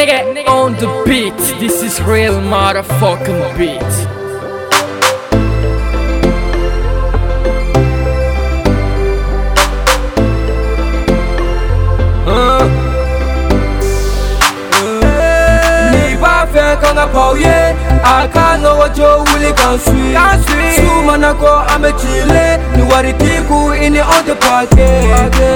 Nigga on the beat, this is real motherfucking beat. Ni ba fɛ kan ka paw ye a ka nɔgɔ jo wuli kan sui. Su mana ko an bɛ cile ni waritiku i ni anw tɛ pake.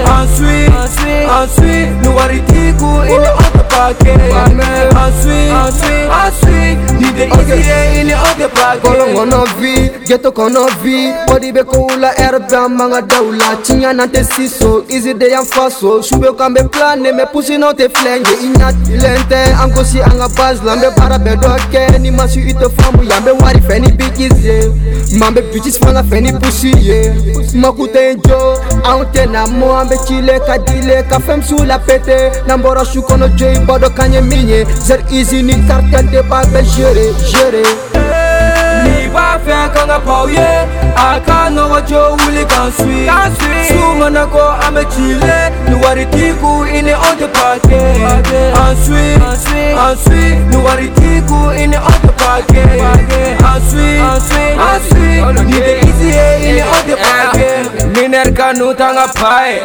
An sui an sui. ni waritiku i ni anw tɛ pake an sui an sui ni de isi ye i ni anw tɛ pake Kolong ono vi, ghetto kono vi. Body be koula erba manga daula Tinya nante siso, easy day and faso. Shube kambe plane, me pussy no te flenge Inyat lente, anko si anga baz Lambe para be doke, ni masu ite famu Yambe wari feni bitches ye Mambe bitches fanga feni pussy ye Makute enjo, aunte na mo Ambe chile kadile, ka fem sous la pete. Nambora shu kono joy, bodo kanye minye Zer easy ni cartel de pa be jere, jere Ni ba fɛ kan ka paw ye a ka nɔgɔ jo wuli kan sui su mana ko an bɛ cile ni waritiku i ni anw tɛ pake an sui an sui ni waritiku i ni anw tɛ pake an sui an sui ni de isi ye i ni anw tɛ pake Miner ka nu tanga paye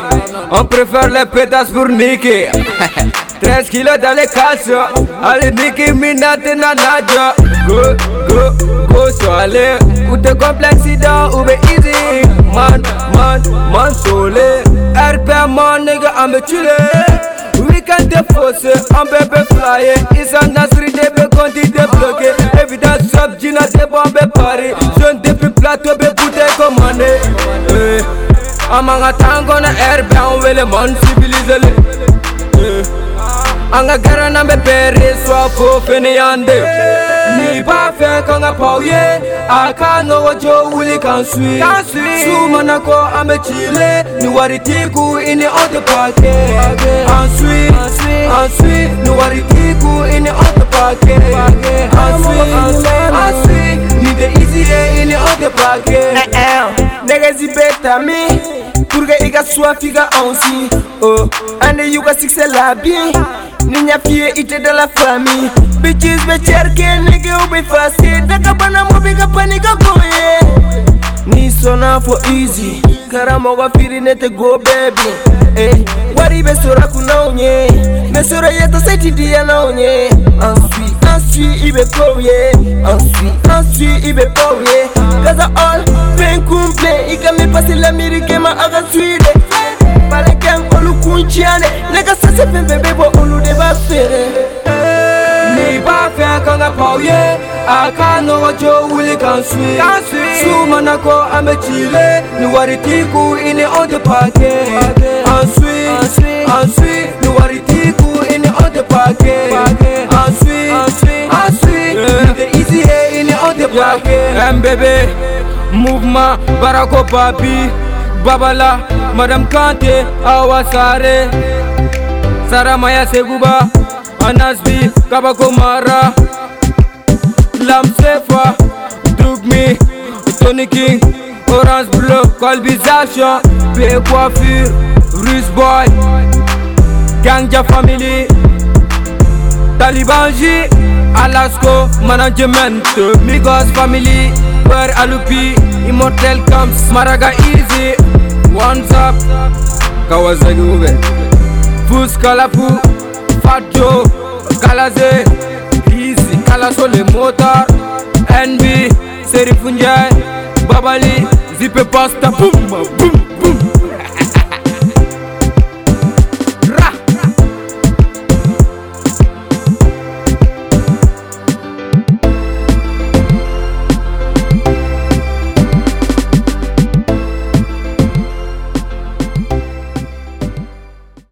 On préfère les pétasses pour niquer 13 kilos dans les casses Allez Nicki Minaj na naja Go, go, go Ou te complexident ou be easy. Man, man, man solé RP man nigga I'm a chillé Weekend de fausse, un bébé flyer Isa Nasri de be conti de bloqué Évidence sub, Gina de bombe Paris Jeune depuis plateau, be bouteille commandé Eh, Amanga tango na RP, on veut le monde civilisé. Le Eh, Anga gara nambe peri swa fofini yande. Nipa fɛn kan ka paw ye a ka nɔgɔ jo wuli kan sui. Su mana ko an be cile ni wari tiku i ni aw tɛ pake An sui, an sui, ni wari tiku i ni aw tɛ pake An sui, an sui, ni de isi ye i ni aw tɛ pake eh, eh, Nɛgɛsi bɛ tami, pour que i ka suwa f'i ka oh, anw si An de y'u ka sikisɛ labin Ninya fie ite de la famille Bitches be cherke nigga ube fasi Daka bana mubi ka panika goye. Ni sona for easy. Karamo wa firi nete go baby. Hey. Wari be sora kuna unye Me sora yeto seti dia na unye Ansui Ansui ibe koye. Ansui Ansui ibe koye. Kaza all Pen kumple. Ika mi pasi la mirike ma aga suide Pale kem olu kunchiane. Nega sase pembe bebo olu de ba fere. Ni ba fɛ kan ka paw ye a ka nɔgɔ jo wuli kan sui. Su mana ko an bɛ cile ni waritiku i ni anw tɛ pake. An sui an sui. ni waritiku i ni anw tɛ pake. An sui an sui. ni tɛ isi ye i ni anw tɛ pake MBB Mouvement Barako Papi. Babala Madame Kante Awa Sare Saramaya Seguba Anasbi Kabako Mara Lamsefa Drugmi Tony King Orange Bleu Colbisation B Coiffure Russe Boy Gangja Family Taliban J Alasko Management Migos Family Per Alupi Immortel Camps Maraga Easy One's Up Kawasaki Ube Pousse Kalapou, Fatjo, Kalazé, Easy, Kalaso les motards, NB, Serifunjai, Babali, Zippe Pasta, boum, boum.